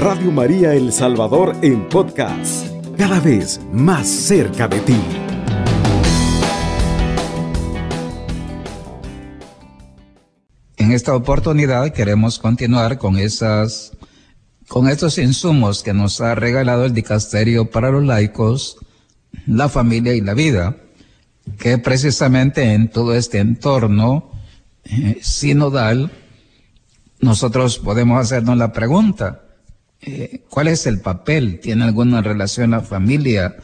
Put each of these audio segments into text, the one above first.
Radio María El Salvador en podcast, cada vez más cerca de ti. En esta oportunidad queremos continuar con esas con estos insumos que nos ha regalado el dicasterio para los laicos, la familia y la vida, que precisamente en todo este entorno eh, sinodal nosotros podemos hacernos la pregunta, eh, ¿cuál es el papel? ¿Tiene alguna relación la familia?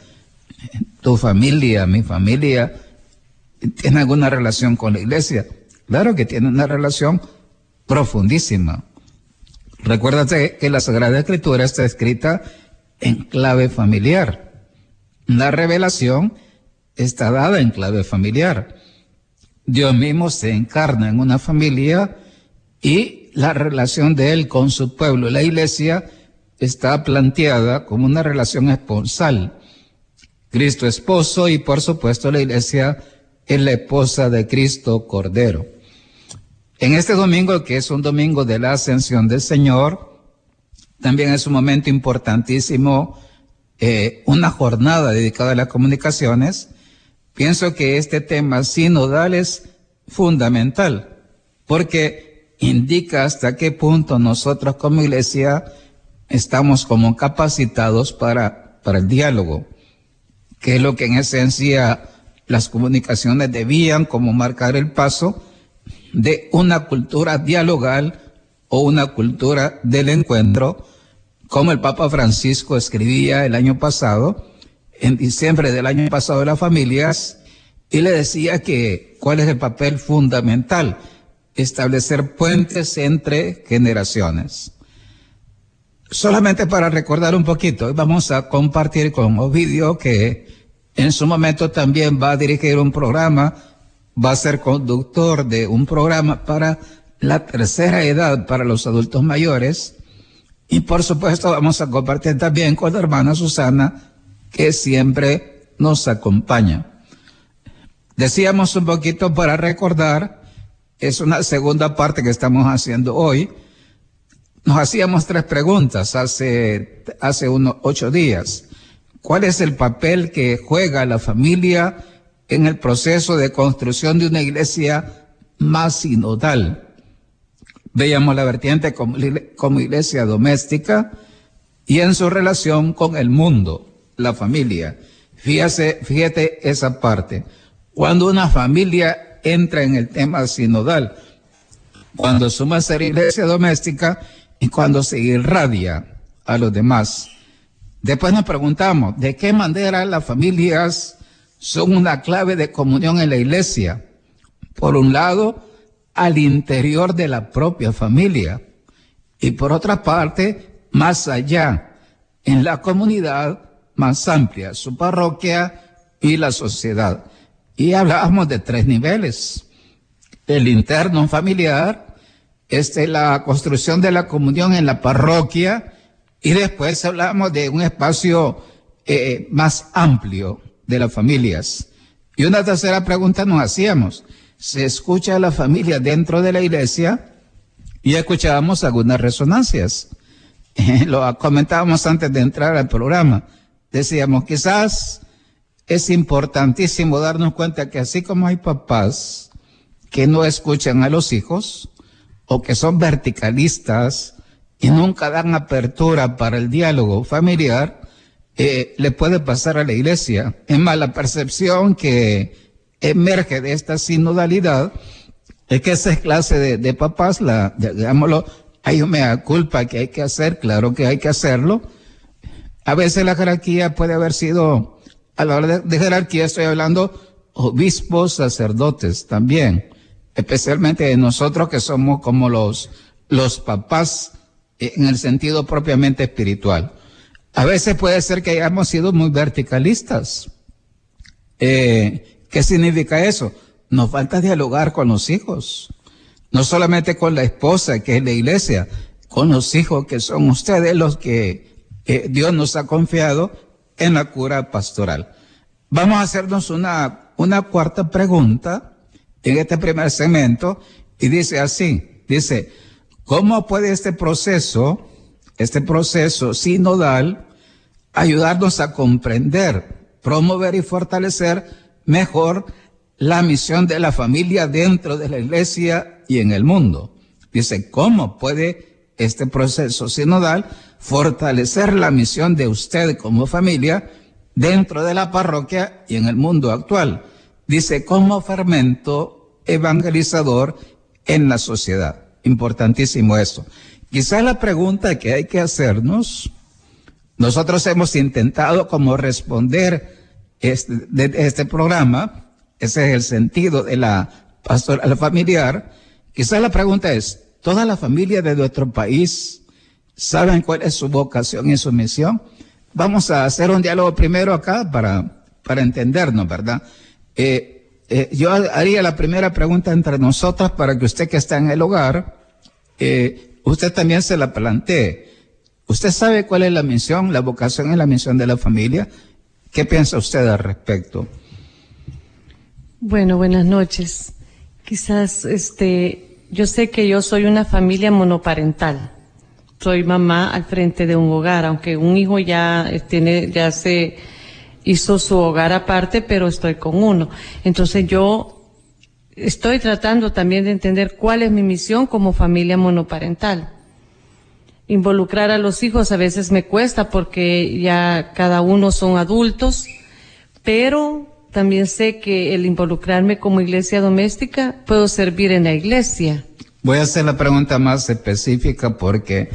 ¿Tu familia, mi familia? ¿Tiene alguna relación con la iglesia? Claro que tiene una relación profundísima. Recuérdate que la Sagrada Escritura está escrita en clave familiar. La revelación está dada en clave familiar. Dios mismo se encarna en una familia y la relación de él con su pueblo, la iglesia, está planteada como una relación esponsal. Cristo esposo y por supuesto la iglesia es la esposa de Cristo Cordero. En este domingo, que es un domingo de la ascensión del Señor, también es un momento importantísimo, eh, una jornada dedicada a las comunicaciones. Pienso que este tema sinodal es fundamental, porque indica hasta qué punto nosotros como iglesia estamos como capacitados para, para el diálogo, que es lo que en esencia las comunicaciones debían como marcar el paso de una cultura dialogal o una cultura del encuentro, como el Papa Francisco escribía el año pasado, en diciembre del año pasado de las familias, y le decía que cuál es el papel fundamental establecer puentes entre generaciones. Solamente para recordar un poquito, vamos a compartir con Ovidio que en su momento también va a dirigir un programa, va a ser conductor de un programa para la tercera edad para los adultos mayores. Y por supuesto vamos a compartir también con la hermana Susana, que siempre nos acompaña. Decíamos un poquito para recordar es una segunda parte que estamos haciendo hoy. Nos hacíamos tres preguntas hace, hace unos ocho días. ¿Cuál es el papel que juega la familia en el proceso de construcción de una iglesia más sinodal? Veíamos la vertiente como, iglesia doméstica y en su relación con el mundo, la familia. Fíjate, fíjate esa parte. Cuando una familia entra en el tema sinodal. Cuando suma ser iglesia doméstica y cuando se irradia a los demás. Después nos preguntamos, ¿de qué manera las familias son una clave de comunión en la iglesia? Por un lado, al interior de la propia familia y por otra parte, más allá, en la comunidad más amplia, su parroquia y la sociedad. Y hablábamos de tres niveles. El interno familiar, este, la construcción de la comunión en la parroquia, y después hablamos de un espacio eh, más amplio de las familias. Y una tercera pregunta nos hacíamos. ¿Se escucha a la familia dentro de la iglesia? Y escuchábamos algunas resonancias. Lo comentábamos antes de entrar al programa. Decíamos, quizás es importantísimo darnos cuenta que así como hay papás que no escuchan a los hijos o que son verticalistas y nunca dan apertura para el diálogo familiar, eh, le puede pasar a la iglesia. Es más, la percepción que emerge de esta sinodalidad es que esa clase de, de papás, la, digámoslo, hay una culpa que hay que hacer, claro que hay que hacerlo. A veces la jerarquía puede haber sido a la hora de, jerarquía estoy hablando obispos, sacerdotes también, especialmente de nosotros que somos como los, los papás en el sentido propiamente espiritual. A veces puede ser que hayamos sido muy verticalistas. Eh, ¿Qué significa eso? Nos falta dialogar con los hijos. No solamente con la esposa, que es la iglesia, con los hijos que son ustedes los que eh, Dios nos ha confiado en la cura pastoral. Vamos a hacernos una, una cuarta pregunta en este primer segmento y dice así, dice, ¿cómo puede este proceso este proceso sinodal, ayudarnos a comprender, promover y fortalecer mejor la misión de la familia dentro de la iglesia y en el mundo. Dice, ¿cómo puede este proceso sinodal fortalecer la misión de usted como familia dentro de la parroquia y en el mundo actual? Dice, como fermento evangelizador en la sociedad. Importantísimo eso. Quizás la pregunta que hay que hacernos, nosotros hemos intentado como responder este, este programa, ese es el sentido de la pastoral familiar. Quizás la pregunta es, ¿toda la familia de nuestro país saben cuál es su vocación y su misión? Vamos a hacer un diálogo primero acá para, para entendernos, ¿verdad? Eh, eh, yo haría la primera pregunta entre nosotras para que usted que está en el hogar, eh, usted también se la plantee. ¿Usted sabe cuál es la misión, la vocación y la misión de la familia? ¿Qué piensa usted al respecto? Bueno, buenas noches. Quizás, este, yo sé que yo soy una familia monoparental. Soy mamá al frente de un hogar, aunque un hijo ya tiene, ya se hizo su hogar aparte, pero estoy con uno. Entonces yo estoy tratando también de entender cuál es mi misión como familia monoparental. Involucrar a los hijos a veces me cuesta porque ya cada uno son adultos, pero también sé que el involucrarme como iglesia doméstica puedo servir en la iglesia. Voy a hacer la pregunta más específica porque,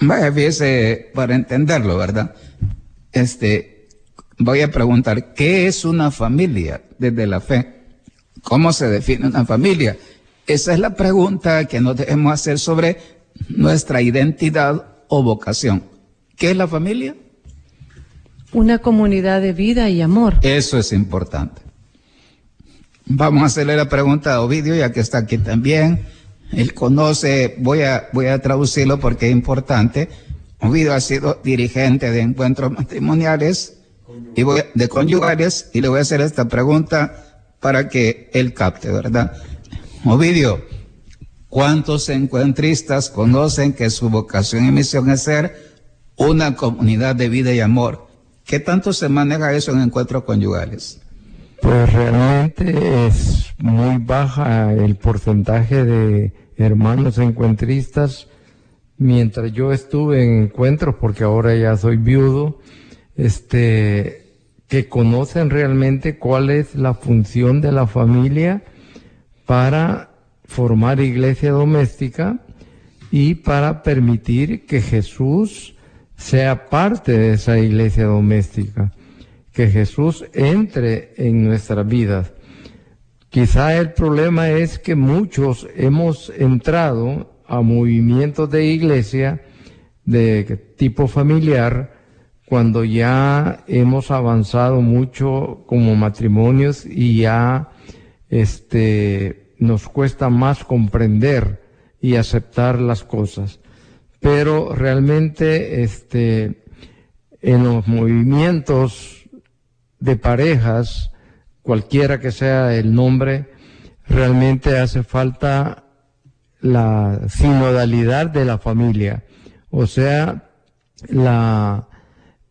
vaya, fíjese, para entenderlo, ¿verdad? Este, voy a preguntar, ¿qué es una familia desde la fe? ¿Cómo se define una familia? Esa es la pregunta que nos debemos hacer sobre nuestra identidad o vocación. ¿Qué es la familia? Una comunidad de vida y amor. Eso es importante. Vamos a hacerle la pregunta a Ovidio, ya que está aquí también. Él conoce, voy a, voy a traducirlo porque es importante. Ovidio ha sido dirigente de encuentros matrimoniales de conyugales y le voy a hacer esta pregunta para que él capte, ¿verdad? Ovidio, ¿cuántos encuentristas conocen que su vocación y misión es ser una comunidad de vida y amor? ¿Qué tanto se maneja eso en encuentros conyugales? Pues realmente es muy baja el porcentaje de hermanos encuentristas. Mientras yo estuve en encuentros, porque ahora ya soy viudo, este, que conocen realmente cuál es la función de la familia para formar iglesia doméstica y para permitir que Jesús sea parte de esa iglesia doméstica, que Jesús entre en nuestras vidas. Quizá el problema es que muchos hemos entrado a movimientos de iglesia de tipo familiar cuando ya hemos avanzado mucho como matrimonios y ya este nos cuesta más comprender y aceptar las cosas. Pero realmente este, en los movimientos de parejas, cualquiera que sea el nombre, realmente hace falta la sinodalidad de la familia, o sea, la,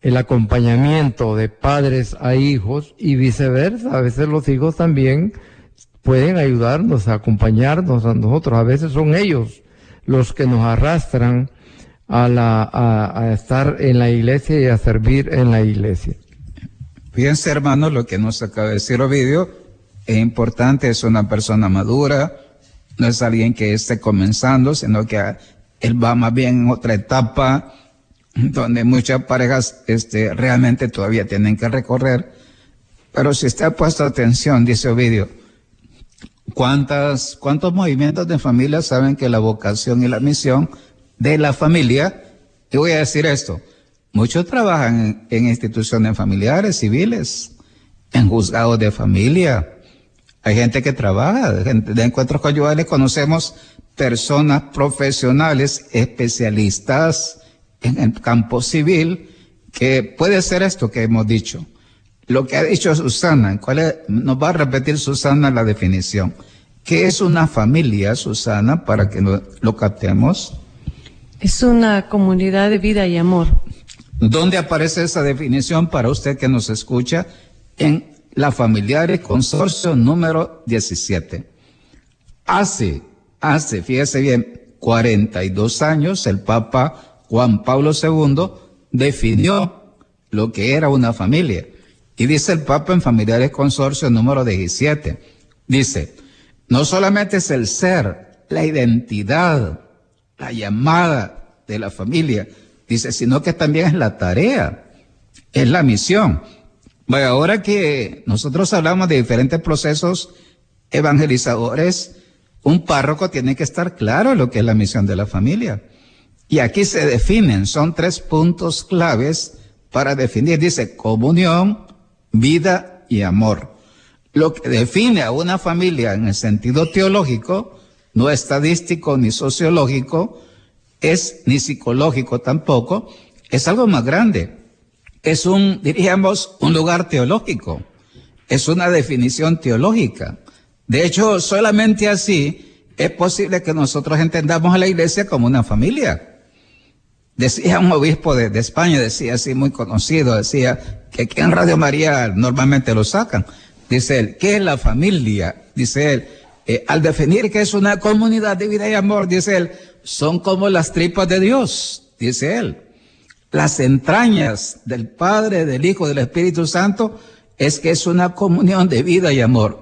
el acompañamiento de padres a hijos y viceversa. A veces los hijos también pueden ayudarnos, a acompañarnos a nosotros. A veces son ellos los que nos arrastran a, la, a, estar en la iglesia y a servir en la iglesia. Fíjense, hermanos, lo que nos acaba de decir Ovidio es importante, es una persona madura, no es alguien que esté comenzando, sino que él va más bien en otra etapa donde muchas parejas este, realmente todavía tienen que recorrer. Pero si usted ha puesto atención, dice Ovidio, ¿cuántas, ¿cuántos movimientos de familia saben que la vocación y la misión de la familia, te voy a decir esto, muchos trabajan en, instituciones familiares, civiles, en juzgados de familia. Hay gente que trabaja, de encuentros conyugales conocemos personas profesionales, especialistas en el campo civil, que puede ser esto que hemos dicho. Lo que ha dicho Susana, ¿cuál nos va a repetir Susana la definición. ¿Qué es una familia, Susana, para que lo captemos? Es una comunidad de vida y amor. ¿Dónde aparece esa definición para usted que nos escucha? En la Familiares Consorcio número 17. Hace, hace, fíjese bien, 42 años el Papa Juan Pablo II definió lo que era una familia. Y dice el Papa en Familiares Consorcio número 17, dice, no solamente es el ser, la identidad, la llamada de la familia, dice, sino que también es la tarea, es la misión. Bueno, ahora que nosotros hablamos de diferentes procesos evangelizadores, un párroco tiene que estar claro lo que es la misión de la familia. Y aquí se definen, son tres puntos claves para definir, dice comunión, vida y amor. Lo que define a una familia en el sentido teológico, no estadístico ni sociológico, es ni psicológico tampoco, es algo más grande. Es un, diríamos, un lugar teológico. Es una definición teológica. De hecho, solamente así es posible que nosotros entendamos a la iglesia como una familia. Decía un obispo de, España, decía así muy conocido, decía que aquí en Radio María normalmente lo sacan. Dice él, ¿qué es la familia? Dice él, eh, al definir que es una comunidad de vida y amor, dice él, son como las tripas de Dios, dice él. Las entrañas del Padre, del Hijo, del Espíritu Santo, es que es una comunión de vida y amor.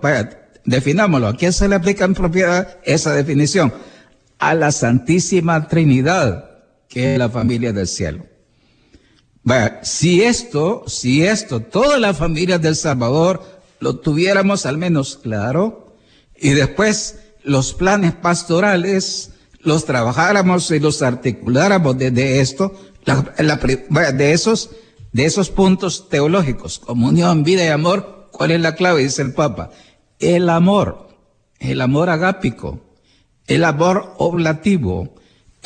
Definámoslo. ¿A quién se le aplica en propiedad esa definición? A la Santísima Trinidad, que es la familia del cielo. Vaya, si esto, si esto, todas las familias del Salvador lo tuviéramos al menos claro, y después los planes pastorales los trabajáramos y los articuláramos desde esto, de esos, de esos puntos teológicos, comunión, vida y amor, ¿cuál es la clave? Dice el Papa. El amor, el amor agápico, el amor oblativo,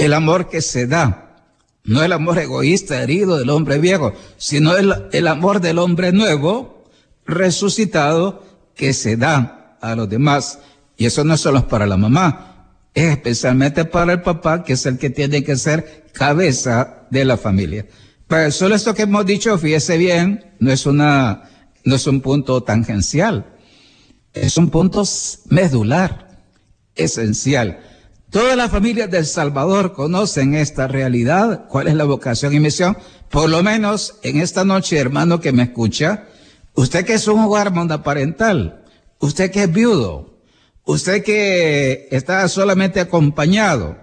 el amor que se da, no el amor egoísta, herido del hombre viejo, sino el, el amor del hombre nuevo, resucitado, que se da a los demás. Y eso no es solo para la mamá, es especialmente para el papá, que es el que tiene que ser cabeza de la familia. Pero solo esto que hemos dicho, fíjese bien, no es una, no es un punto tangencial, es un punto medular, esencial. Todas las familias del Salvador conocen esta realidad, cuál es la vocación y misión. Por lo menos en esta noche, hermano que me escucha, usted que es un hogar monoparental, usted que es viudo, Usted que está solamente acompañado,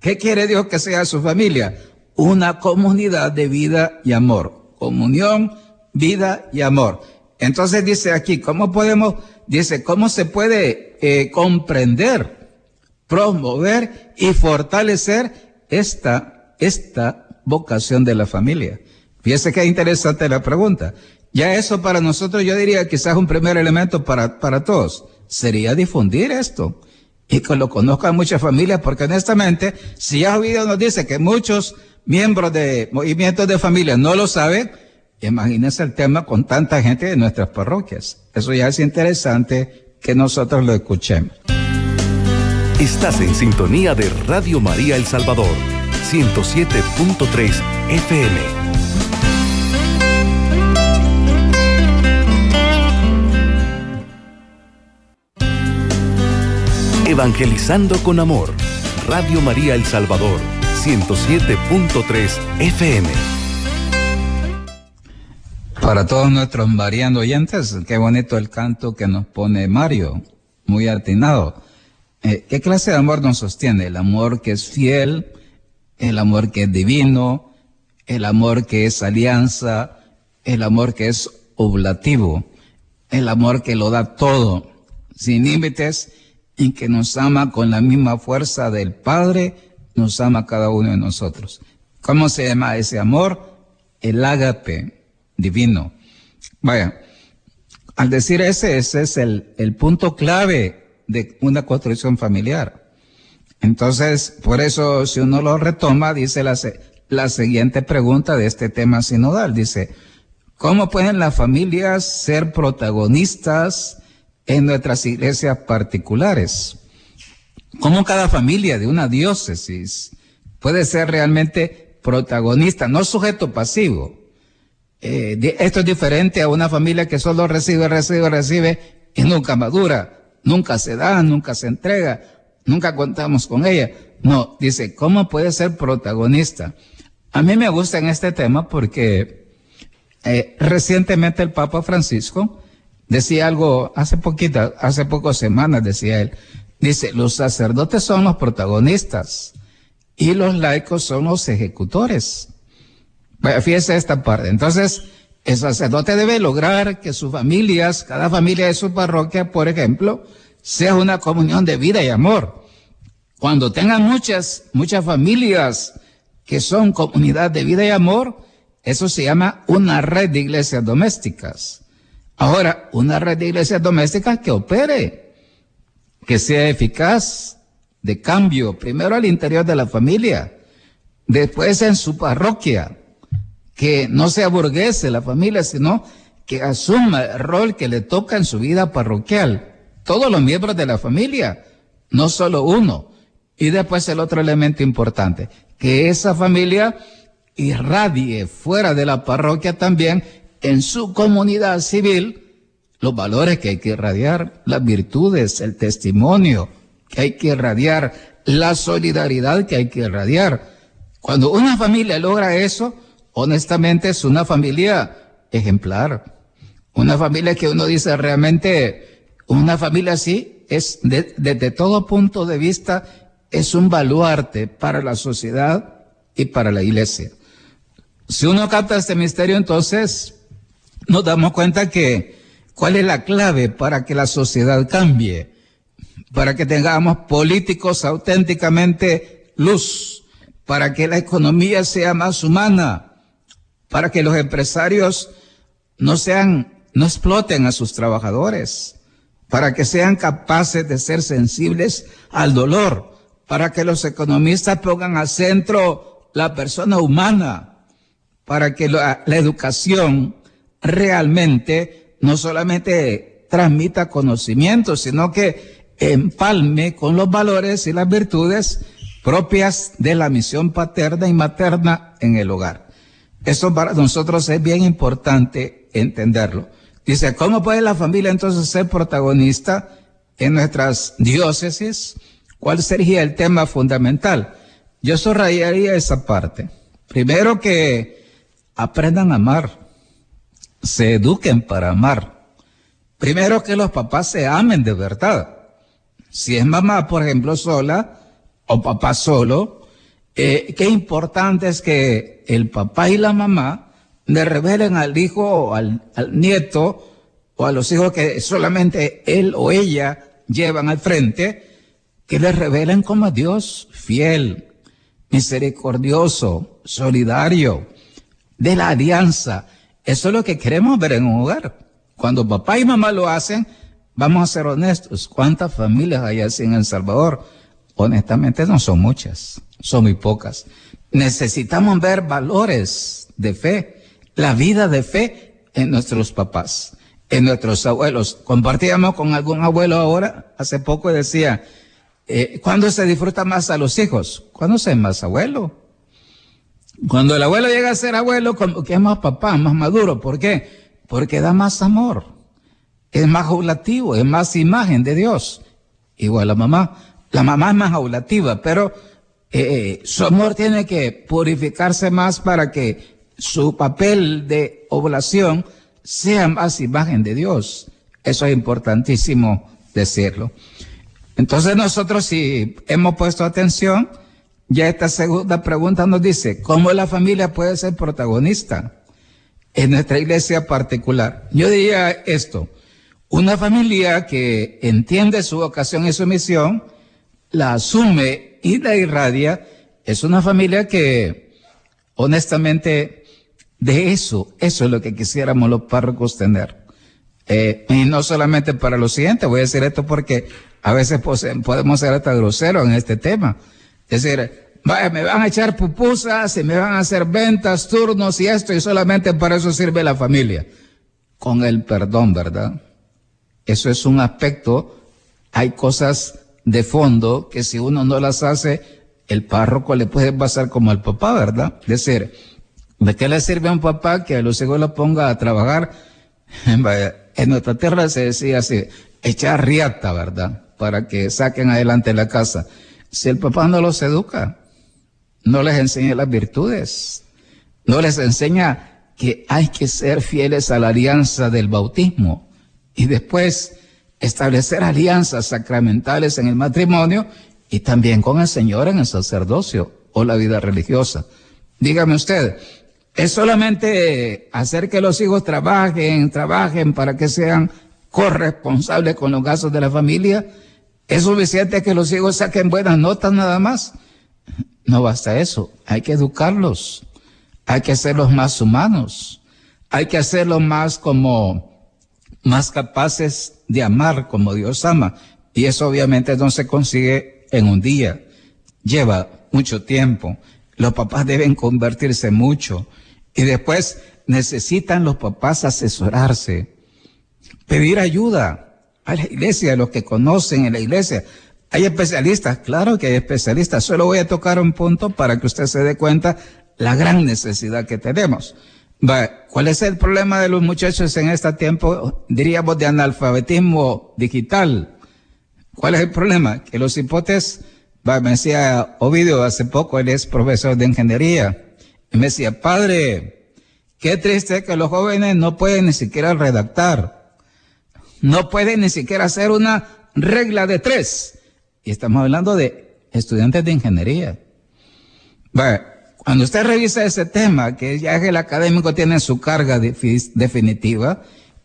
¿qué quiere Dios que sea su familia? Una comunidad de vida y amor. Comunión, vida y amor. Entonces dice aquí, ¿cómo podemos, dice, cómo se puede eh, comprender, promover y fortalecer esta, esta vocación de la familia? Fíjese qué interesante la pregunta. Ya eso para nosotros yo diría quizás un primer elemento para, para todos sería difundir esto y que lo conozcan muchas familias, porque honestamente, si ya oído nos dice que muchos miembros de movimientos de familia no lo saben, imagínense el tema con tanta gente de nuestras parroquias. Eso ya es interesante que nosotros lo escuchemos. Estás en sintonía de Radio María El Salvador, 107.3 FM. Evangelizando con Amor. Radio María El Salvador, 107.3 FM. Para todos nuestros mariano oyentes, qué bonito el canto que nos pone Mario, muy atinado. Eh, ¿Qué clase de amor nos sostiene? El amor que es fiel, el amor que es divino, el amor que es alianza, el amor que es oblativo, el amor que lo da todo, sin límites y que nos ama con la misma fuerza del Padre, nos ama cada uno de nosotros. ¿Cómo se llama ese amor? El ágape divino. Vaya, al decir ese, ese es el, el punto clave de una construcción familiar. Entonces, por eso, si uno lo retoma, dice la, la siguiente pregunta de este tema sinodal. Dice, ¿cómo pueden las familias ser protagonistas en nuestras iglesias particulares. Como cada familia de una diócesis puede ser realmente protagonista, no sujeto pasivo. Eh, esto es diferente a una familia que solo recibe, recibe, recibe y nunca madura, nunca se da, nunca se entrega, nunca contamos con ella. No, dice, ¿cómo puede ser protagonista? A mí me gusta en este tema porque eh, recientemente el Papa Francisco decía algo, hace poquita, hace pocas semanas decía él, dice, los sacerdotes son los protagonistas y los laicos son los ejecutores. Fíjese esta parte. Entonces, el sacerdote debe lograr que sus familias, cada familia de su parroquia, por ejemplo, sea una comunión de vida y amor. Cuando tengan muchas, muchas familias que son comunidad de vida y amor, eso se llama una red de iglesias domésticas. Ahora, una red de iglesias domésticas que opere, que sea eficaz, de cambio, primero al interior de la familia, después en su parroquia, que no se aburguese la familia, sino que asuma el rol que le toca en su vida parroquial. Todos los miembros de la familia, no solo uno. Y después el otro elemento importante, que esa familia irradie fuera de la parroquia también en su comunidad civil los valores que hay que irradiar, las virtudes, el testimonio que hay que irradiar, la solidaridad que hay que irradiar. Cuando una familia logra eso, honestamente es una familia ejemplar. Una familia que uno dice realmente, una familia así es desde todo punto de vista es un baluarte para la sociedad y para la iglesia. Si uno capta este misterio, entonces nos damos cuenta que cuál es la clave para que la sociedad cambie, para que tengamos políticos auténticamente luz, para que la economía sea más humana, para que los empresarios no sean, no exploten a sus trabajadores, para que sean capaces de ser sensibles al dolor, para que los economistas pongan al centro la persona humana, para que la, educación realmente no solamente transmita conocimiento, sino que empalme con los valores y las virtudes propias de la misión paterna y materna en el hogar. Eso para nosotros es bien importante entenderlo. Dice, ¿cómo puede la familia entonces ser protagonista en nuestras diócesis? ¿Cuál sería el tema fundamental? Yo subrayaría esa parte. Primero que aprendan a amar, se eduquen para amar. Primero que los papás se amen de verdad. Si es mamá, por ejemplo, sola, o papá solo, eh, qué importante es que el papá y la mamá le revelen al hijo o al, al nieto o a los hijos que solamente él o ella llevan al frente, que les revelen como Dios fiel, misericordioso, solidario, de la alianza. Eso es lo que queremos ver en un hogar. Cuando papá y mamá lo hacen, vamos a ser honestos. ¿Cuántas familias hay así en El Salvador? Honestamente no son muchas son muy pocas. Necesitamos ver valores de fe, la vida de fe en nuestros papás, en nuestros abuelos. Compartíamos con algún abuelo ahora, hace poco decía, eh, ¿cuándo se disfruta más a los hijos? ¿Cuándo se es más abuelo? Cuando el abuelo llega a ser abuelo, como que es más papá, más maduro. ¿Por qué? Porque da más amor, es más aulativo, es más imagen de Dios. Igual la mamá. La mamá es más aulativa, pero eh, su amor tiene que purificarse más para que su papel de oblación sea más imagen de Dios. Eso es importantísimo decirlo. Entonces nosotros si hemos puesto atención, ya esta segunda pregunta nos dice, ¿cómo la familia puede ser protagonista en nuestra iglesia particular? Yo diría esto, una familia que entiende su vocación y su misión, la asume y la irradia es una familia que, honestamente, de eso, eso es lo que quisiéramos los párrocos tener. Eh, y no solamente para lo siguiente, voy a decir esto porque a veces podemos ser hasta groseros en este tema. Es decir, vaya, me van a echar pupusas y me van a hacer ventas, turnos y esto, y solamente para eso sirve la familia. Con el perdón, ¿verdad? Eso es un aspecto, hay cosas de fondo que si uno no las hace, el párroco le puede pasar como al papá, ¿verdad? Es decir, ¿de qué le sirve a un papá que a los hijos lo ponga a trabajar? En nuestra tierra se decía así, echar riata, ¿verdad? Para que saquen adelante la casa. Si el papá no los educa, no les enseña las virtudes, no les enseña que hay que ser fieles a la alianza del bautismo y después establecer alianzas sacramentales en el matrimonio y también con el Señor en el sacerdocio o la vida religiosa. Dígame usted, ¿es solamente hacer que los hijos trabajen, trabajen para que sean corresponsables con los gastos de la familia? ¿Es suficiente que los hijos saquen buenas notas nada más? No basta eso, hay que educarlos, hay que hacerlos más humanos, hay que hacerlos más como, más capaces de amar como Dios ama. Y eso obviamente no se consigue en un día. Lleva mucho tiempo. Los papás deben convertirse mucho. Y después necesitan los papás asesorarse, pedir ayuda a la iglesia, a los que conocen en la iglesia. Hay especialistas, claro que hay especialistas. Solo voy a tocar un punto para que usted se dé cuenta la gran necesidad que tenemos. ¿Cuál es el problema de los muchachos en este tiempo, diríamos, de analfabetismo digital? ¿Cuál es el problema? Que los hipotes, me decía Ovidio hace poco, él es profesor de ingeniería, y me decía, padre, qué triste que los jóvenes no pueden ni siquiera redactar, no pueden ni siquiera hacer una regla de tres. Y estamos hablando de estudiantes de ingeniería. Cuando usted revisa ese tema, que ya el académico tiene su carga definitiva,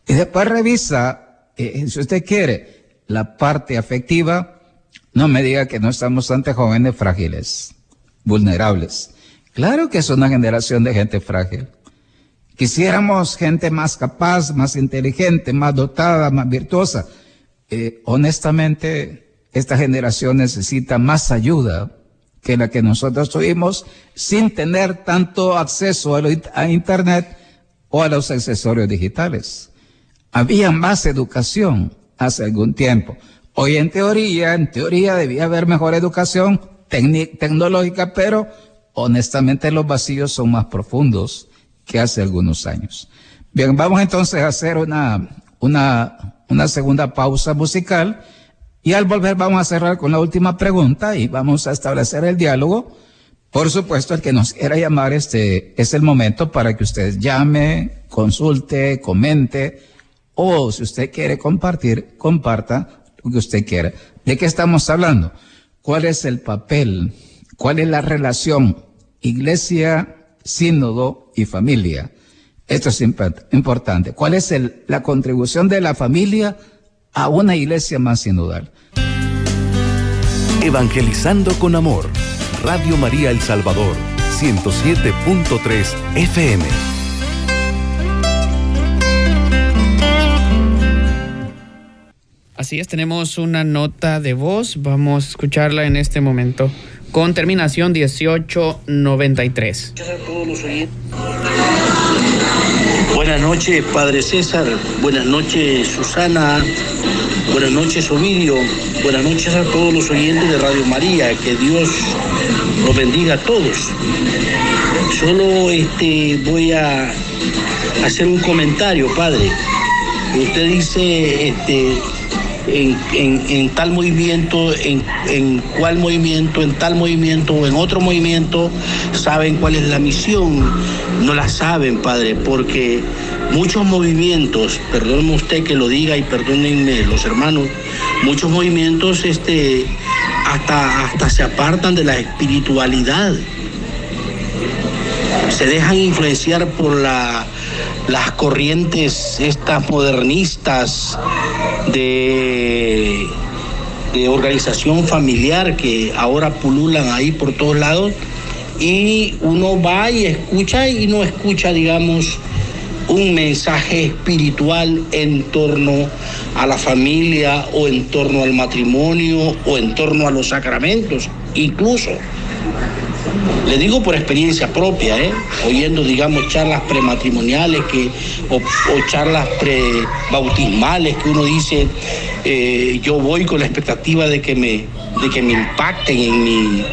y después revisa, eh, si usted quiere, la parte afectiva, no me diga que no estamos ante jóvenes frágiles, vulnerables. Claro que es una generación de gente frágil. Quisiéramos gente más capaz, más inteligente, más dotada, más virtuosa. Eh, honestamente, esta generación necesita más ayuda que la que nosotros tuvimos sin tener tanto acceso a, Internet o a los accesorios digitales. Había más educación hace algún tiempo. Hoy en teoría, en teoría debía haber mejor educación tecnológica, pero honestamente los vacíos son más profundos que hace algunos años. Bien, vamos entonces a hacer una, una segunda pausa musical y al volver vamos a cerrar con la última pregunta y vamos a establecer el diálogo. Por supuesto, el que nos quiera llamar, este es el momento para que usted llame, consulte, comente o si usted quiere compartir, comparta lo que usted quiera. ¿De qué estamos hablando? ¿Cuál es el papel? ¿Cuál es la relación iglesia, sínodo y familia? Esto es importante. ¿Cuál es la contribución de la familia a una iglesia más sinodal? Evangelizando con amor. Radio María El Salvador, 107.3 FM. Así es, tenemos una nota de voz, vamos a escucharla en este momento, con terminación 1893. Buenas noches, Padre César, buenas noches, Susana, buenas noches, Ovidio, buenas noches a todos los oyentes de Radio María, que Dios los bendiga a todos. Solo este, voy a hacer un comentario, Padre. Usted dice, este, en, tal movimiento, en, en cuál movimiento, en tal movimiento o en otro movimiento, saben cuál es la misión. No la saben, Padre, porque muchos movimientos, perdóneme usted que lo diga y perdónenme los hermanos, muchos movimientos este, hasta, hasta se apartan de la espiritualidad. Se dejan influenciar por la las corrientes estas modernistas de, de organización familiar que ahora pululan ahí por todos lados y uno va y escucha y no escucha, digamos, un mensaje espiritual en torno a la familia o en torno al matrimonio o en torno a los sacramentos, incluso. Le digo por experiencia propia, ¿eh? oyendo, digamos, charlas prematrimoniales que, o, charlas prebautismales que uno dice, eh, yo voy con la expectativa de que me, de que me impacten en mi,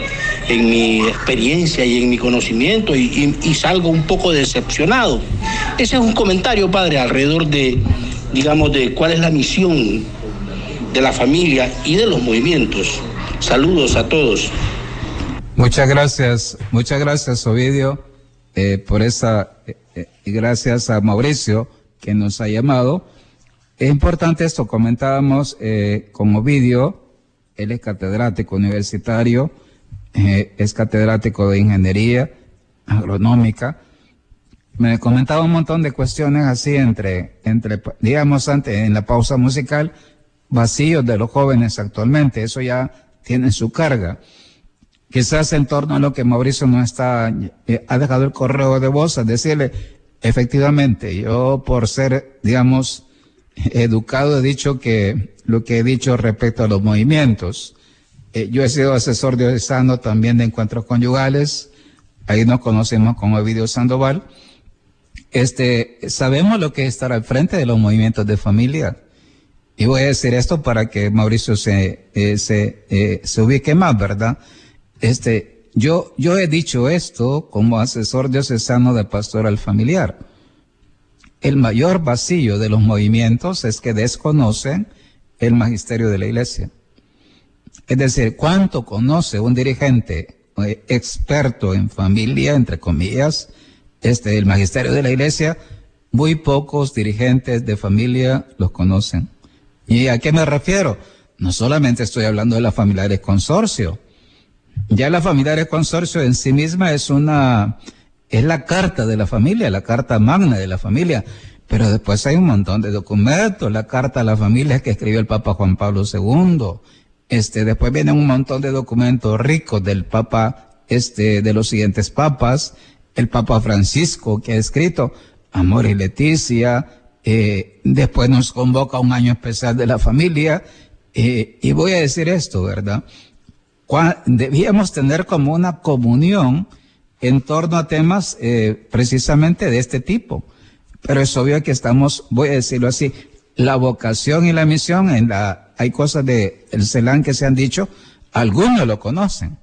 en mi experiencia y en mi conocimiento y salgo un poco decepcionado. Ese es un comentario, padre, alrededor de, digamos, de cuál es la misión de la familia y de los movimientos. Saludos a todos. Muchas gracias, muchas gracias Ovidio eh, por esa, eh, eh, y gracias a Mauricio que nos ha llamado. Es importante esto, comentábamos con Ovidio, él es catedrático universitario, es catedrático de ingeniería agronómica. Me comentaba un montón de cuestiones así entre, digamos, antes, en la pausa musical, vacíos de los jóvenes actualmente. Eso ya tiene su carga. Quizás en torno a lo que Mauricio no está, eh, ha dejado el correo de voz, a decirle, efectivamente, yo por ser, digamos, educado he dicho que lo que he dicho respecto a los movimientos. Eh, yo he sido asesor diocesano también de encuentros conyugales. Ahí nos conocemos con Ovidio Sandoval. Este, sabemos lo que es al frente de los movimientos de familia. Y voy a decir esto para que Mauricio se, eh, se, eh, se ubique más, ¿verdad? Este, yo, yo he dicho esto como asesor diocesano de pastoral familiar. El mayor vacío de los movimientos es que desconocen el magisterio de la iglesia. Es decir, ¿cuánto conoce un dirigente eh, experto en familia, entre comillas, este, el magisterio de la iglesia? Muy pocos dirigentes de familia los conocen. ¿Y a qué me refiero? No solamente estoy hablando de la familiares consorcio. Ya la familiares consorcio en sí misma es una, es la carta de la familia, la carta magna de la familia. Pero después hay un montón de documentos, la carta a la familia que escribió el Papa Juan Pablo II. Este, después vienen un montón de documentos ricos del Papa, este, de los siguientes papas, el Papa Francisco que ha escrito Amor y Leticia, eh, después nos convoca un año especial de la familia. Eh, y voy a decir esto, ¿verdad? debíamos tener como una comunión en torno a temas eh, precisamente de este tipo. Pero es obvio que estamos, voy a decirlo así, la vocación y la misión, en la, hay cosas de el CELAN que se han dicho, algunos lo conocen,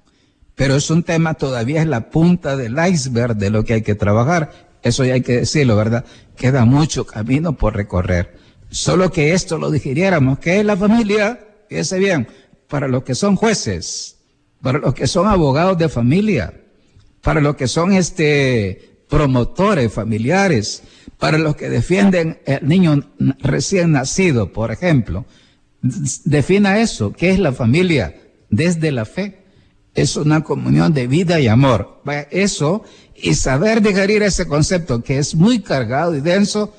pero es un tema todavía es la punta del iceberg de lo que hay que trabajar. Eso ya hay que decirlo, ¿verdad? Queda mucho camino por recorrer. Solo que esto lo digiriéramos, que es la familia, fíjese bien, para los que son jueces, para los que son abogados de familia, para los que son este promotores familiares, para los que defienden el niño recién nacido, por ejemplo. Defina eso, ¿qué es la familia? Desde la fe. Es una comunión de vida y amor. Eso y saber digerir ese concepto que es muy cargado y denso,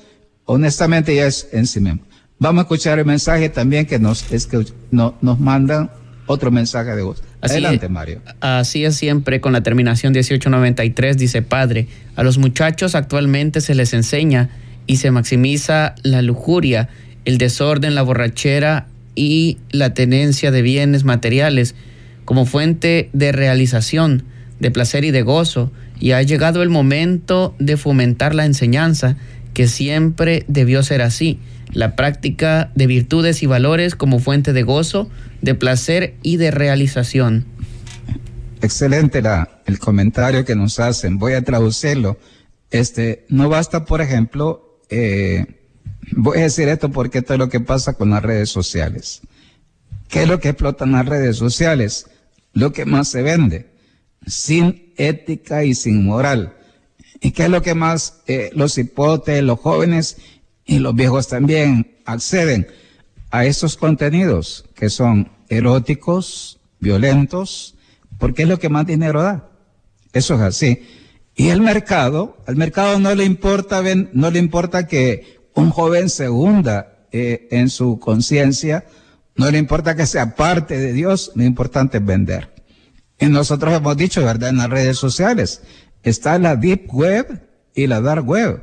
honestamente ya es en sí mismo. Vamos a escuchar el mensaje también que nos, es que no, nos mandan otro mensaje de voz. Adelante, Mario. Así es siempre con la terminación 1893, dice Padre, a los muchachos actualmente se les enseña y se maximiza la lujuria, el desorden, la borrachera y la tenencia de bienes materiales como fuente de realización, de placer y de gozo, y ha llegado el momento de fomentar la enseñanza, que siempre debió ser así, la práctica de virtudes y valores como fuente de gozo, de placer y de realización. Excelente la, el comentario que nos hacen. Voy a traducirlo. Este, no basta, por ejemplo, eh, voy a decir esto porque esto es lo que pasa con las redes sociales. ¿Qué es lo que explotan las redes sociales? Lo que más se vende sin ética y sin moral. ¿Y qué es lo que más eh, los hipotes, los jóvenes y los viejos también acceden a esos contenidos que son eróticos, violentos, porque es lo que más dinero da. Eso es así. Y el mercado, al mercado no le importa, no le importa que un joven se hunda eh, en su conciencia, no le importa que sea parte de Dios, lo importante es vender. Y nosotros hemos dicho, ¿verdad? En las redes sociales está la deep web y la dark web.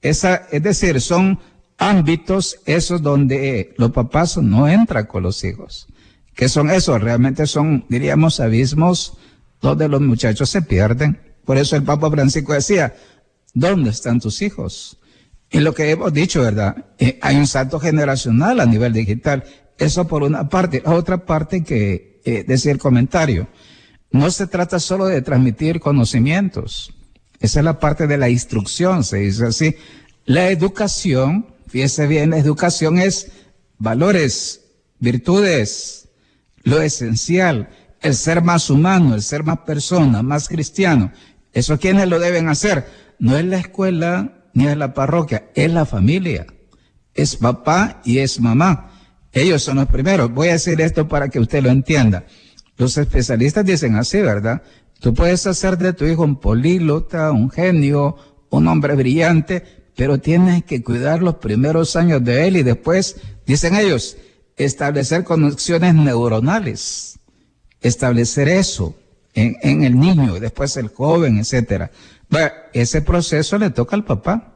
Esa, es decir, son ámbitos esos donde los papás no entran con los hijos. ¿Qué son esos? Realmente son, diríamos, abismos donde los muchachos se pierden. Por eso el Papa Francisco decía, ¿dónde están tus hijos? Y lo que hemos dicho, ¿verdad? Eh, hay un salto generacional a nivel digital. Eso por una parte. La otra parte que eh, decía el comentario. no se trata solo de transmitir conocimientos. Esa es la parte de la instrucción, se dice así. La educación, fíjese bien, la educación es valores, virtudes, lo esencial, el ser más humano, el ser más persona, más cristiano. ¿Eso quiénes lo deben hacer? No es la escuela ni es la parroquia, es la familia. Es papá y es mamá. Ellos son los primeros. Voy a decir esto para que usted lo entienda. Los especialistas dicen así, ¿verdad? Tú puedes hacer de tu hijo un políglota, un genio, un hombre brillante, pero tienes que cuidar los primeros años de él y después, dicen ellos, establecer conexiones neuronales, establecer eso en, el niño, después el joven, etcétera. Bueno, ese proceso le toca al papá.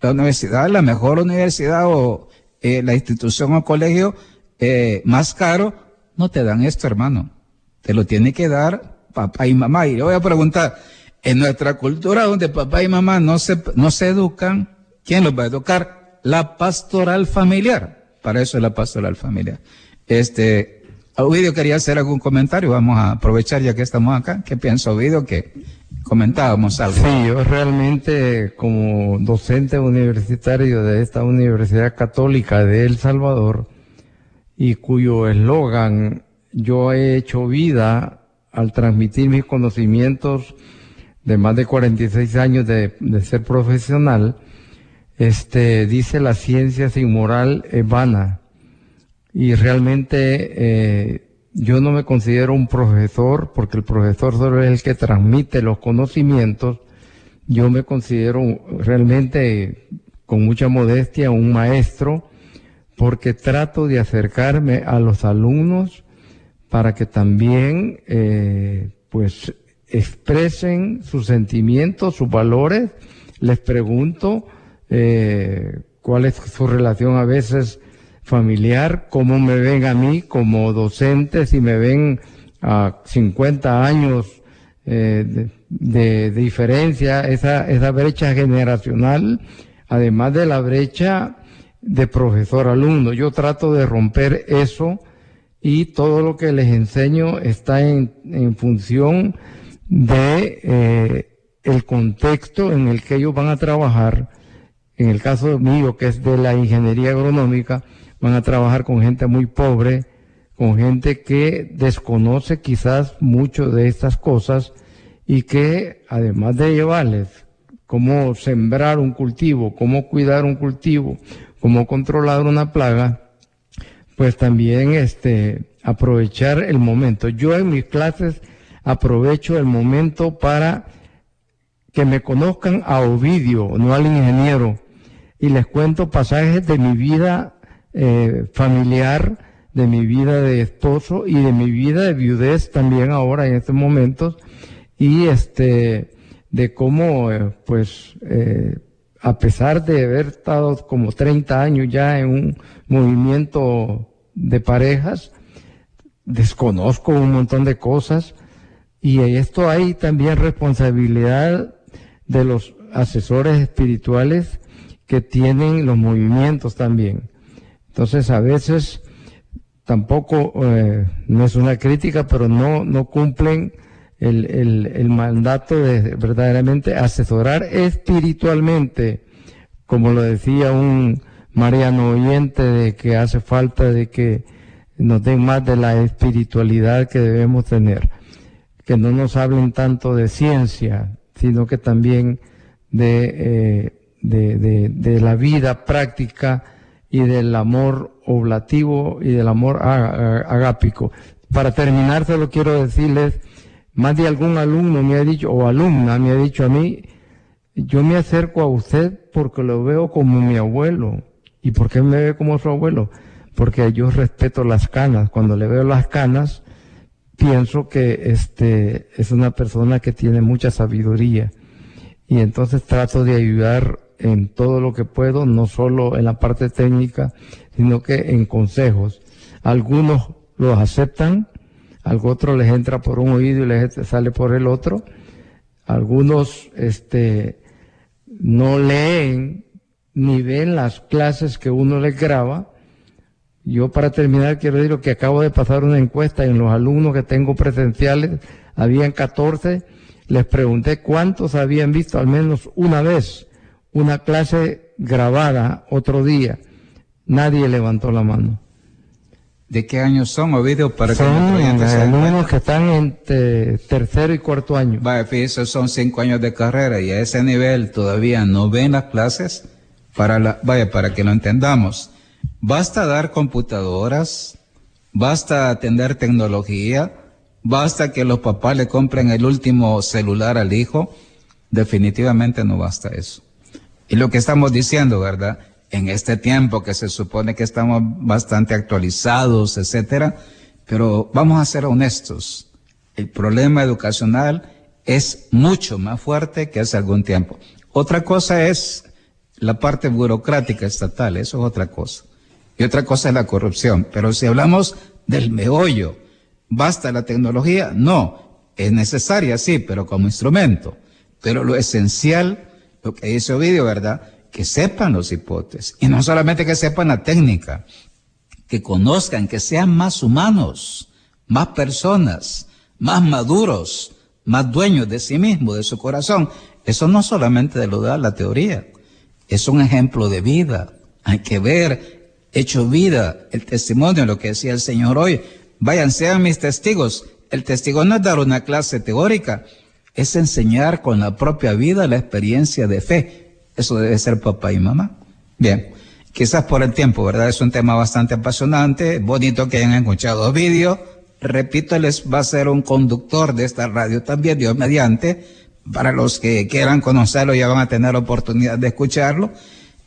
La universidad, la mejor universidad o eh, la institución o colegio eh, más caro, no te dan esto, hermano. Te lo tiene que dar papá y mamá. Y le voy a preguntar, en nuestra cultura donde papá y mamá no se, no se educan, ¿quién los va a educar? La pastoral familiar. Para eso es la pastoral familiar. Este, Ovidio quería hacer algún comentario. Vamos a aprovechar ya que estamos acá. ¿Qué piensa Ovidio? Que comentábamos algo. Sí, yo realmente como docente universitario de esta Universidad Católica de El Salvador y cuyo eslogan yo he hecho vida al transmitir mis conocimientos de más de 46 años de, de ser profesional, este, dice la ciencia sin moral es vana. Y realmente eh, yo no me considero un profesor, porque el profesor solo es el que transmite los conocimientos. Yo me considero realmente, con mucha modestia, un maestro, porque trato de acercarme a los alumnos para que también, eh, pues, expresen sus sentimientos, sus valores. Les pregunto eh, cuál es su relación a veces familiar, cómo me ven a mí como docente, si me ven a 50 años eh, de, diferencia, esa, esa brecha generacional, además de la brecha de profesor-alumno. Yo trato de romper eso y todo lo que les enseño está en, función de eh, el contexto en el que ellos van a trabajar. En el caso mío, que es de la ingeniería agronómica, van a trabajar con gente muy pobre, con gente que desconoce quizás mucho de estas cosas y que además de llevarles cómo sembrar un cultivo, cómo cuidar un cultivo, cómo controlar una plaga, pues también este aprovechar el momento. Yo en mis clases aprovecho el momento para que me conozcan a Ovidio, no al ingeniero, y les cuento pasajes de mi vida eh, familiar, de mi vida de esposo y de mi vida de viudez también ahora en estos momentos, y este, de cómo, eh, pues, eh, a pesar de haber estado como 30 años ya en un movimiento de parejas, desconozco un montón de cosas y esto hay también responsabilidad de los asesores espirituales que tienen los movimientos también. Entonces a veces tampoco, eh, no es una crítica, pero no, no cumplen el, el, mandato de verdaderamente asesorar espiritualmente, como lo decía un mariano oyente, de que hace falta de que nos den más de la espiritualidad que debemos tener, que no nos hablen tanto de ciencia, sino que también de, eh, de, de la vida práctica, y del amor oblativo y del amor agápico. Para terminar, solo quiero decirles, más de algún alumno me ha dicho, o alumna me ha dicho a mí, yo me acerco a usted porque lo veo como mi abuelo. ¿Y por qué me ve como su abuelo? Porque yo respeto las canas. Cuando le veo las canas, pienso que este es una persona que tiene mucha sabiduría. Y entonces trato de ayudar en todo lo que puedo, no solo en la parte técnica, sino que en consejos. Algunos los aceptan, a otros les entra por un oído y les sale por el otro. Algunos este, no leen ni ven las clases que uno les graba. Yo para terminar quiero decir que acabo de pasar una encuesta en los alumnos que tengo presenciales habían 14, les pregunté cuántos habían visto al menos una vez una clase grabada otro día. Nadie levantó la mano. ¿De qué años son, Ovidio? Para son alumnos que están entre tercero y cuarto año. Vaya, fíjese, son cinco años de carrera y a ese nivel todavía no ven las clases. Para la, vaya, para que lo entendamos. Basta dar computadoras, basta atender tecnología, basta que los papás le compren el último celular al hijo. Definitivamente no basta eso. Y lo que estamos diciendo, ¿verdad? en este tiempo que se supone que estamos bastante actualizados, etcétera, pero vamos a ser honestos. El problema educacional es mucho más fuerte que hace algún tiempo. Otra cosa es la parte burocrática estatal, eso es otra cosa. Y otra cosa es la corrupción. Pero si hablamos del meollo, ¿basta la tecnología? No, es necesaria, sí, pero como instrumento. Pero lo esencial, lo que dice Ovidio, ¿verdad? que sepan los hipótesis. Y no solamente que sepan la técnica, que conozcan, que sean más humanos, más personas, más maduros, más dueños de sí mismos, de su corazón. Eso no solamente lo da la teoría, es un ejemplo de vida. Hay que ver, hecho vida, el testimonio, lo que decía el Señor hoy. Vayan, sean mis testigos. El testigo no es dar una clase teórica, es enseñar con la propia vida la experiencia de fe. Eso debe ser papá y mamá. Bien, quizás por el tiempo, ¿verdad? Es un tema bastante apasionante, bonito que hayan escuchado vídeos. Repito, les va a ser un conductor de esta radio también, Dios mediante. Para los que quieran conocerlo ya van a tener oportunidad de escucharlo.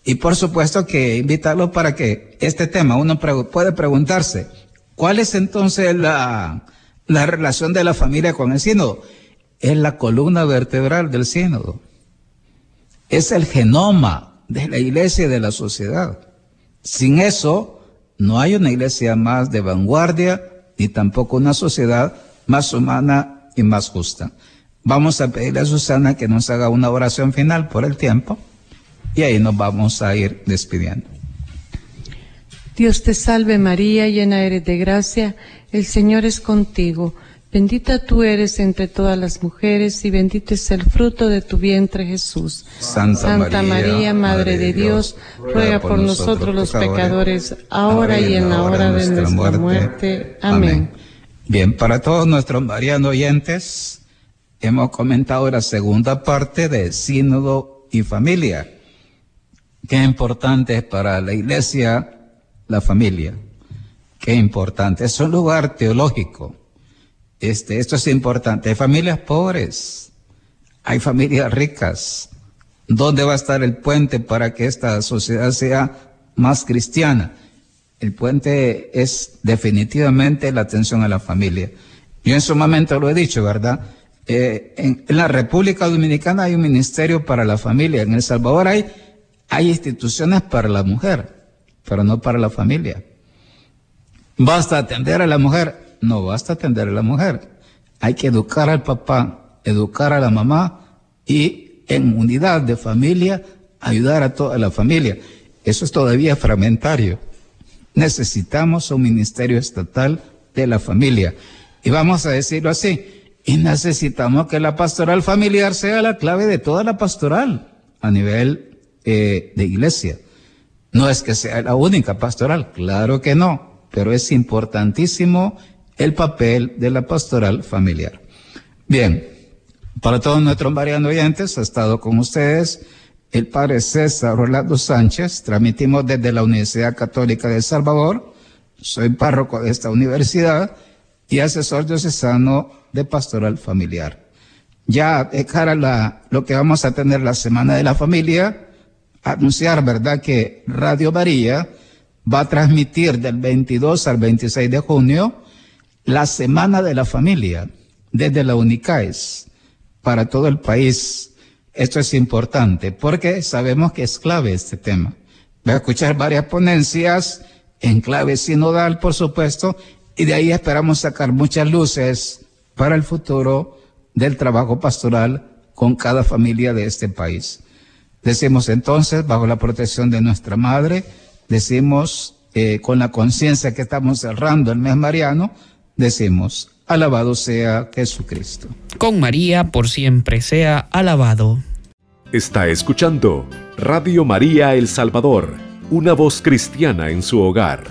Y por supuesto que invitarlo para que este tema, uno puede preguntarse, ¿cuál es entonces la, la relación de la familia con el sínodo? Es la columna vertebral del sínodo es el genoma de la iglesia y de la sociedad. Sin eso, no hay una iglesia más de vanguardia, ni tampoco una sociedad más humana y más justa. Vamos a pedirle a Susana que nos haga una oración final por el tiempo y ahí nos vamos a ir despidiendo. Dios te salve María, llena eres de gracia, el Señor es contigo. Bendita tú eres entre todas las mujeres y bendito es el fruto de tu vientre Jesús. Santa, María, Madre de Dios, ruega por nosotros los pecadores, ahora y en la hora de nuestra muerte. Amén. Bien, para todos nuestros marianos oyentes, hemos comentado la segunda parte de Sínodo y Familia. Qué importante es para la Iglesia la familia. Qué importante. Es un lugar teológico este, esto es importante. Hay familias pobres, hay familias ricas. ¿Dónde va a estar el puente para que esta sociedad sea más cristiana? El puente es definitivamente la atención a la familia. Yo en su momento lo he dicho, ¿verdad? Eh, en, la República Dominicana hay un ministerio para la familia. En El Salvador hay, hay instituciones para la mujer, pero no para la familia. Basta atender a la mujer no basta atender a la mujer. Hay que educar al papá, educar a la mamá y en unidad de familia ayudar a toda la familia. Eso es todavía fragmentario. Necesitamos un ministerio estatal de la familia. Y vamos a decirlo así, y necesitamos que la pastoral familiar sea la clave de toda la pastoral a nivel eh, de iglesia. No es que sea la única pastoral, claro que no, pero es importantísimo el papel de la pastoral familiar. Bien, para todos nuestros variando oyentes, ha estado con ustedes el padre César Orlando Sánchez, transmitimos desde la Universidad Católica de Salvador, soy párroco de esta universidad y asesor diocesano de pastoral familiar. Ya de cara a la, lo que vamos a tener la Semana de la Familia, anunciar, ¿verdad?, que Radio María va a transmitir del 22 al 26 de junio la Semana de la Familia desde la UNICAES para todo el país. Esto es importante porque sabemos que es clave este tema. Voy a escuchar varias ponencias en clave sinodal, por supuesto, y de ahí esperamos sacar muchas luces para el futuro del trabajo pastoral con cada familia de este país. Decimos entonces, bajo la protección de nuestra madre, decimos eh, con la conciencia que estamos cerrando el mes mariano, decimos Alabado sea Jesucristo. Con María por siempre sea alabado. Está escuchando Radio María El Salvador, una voz cristiana en su hogar.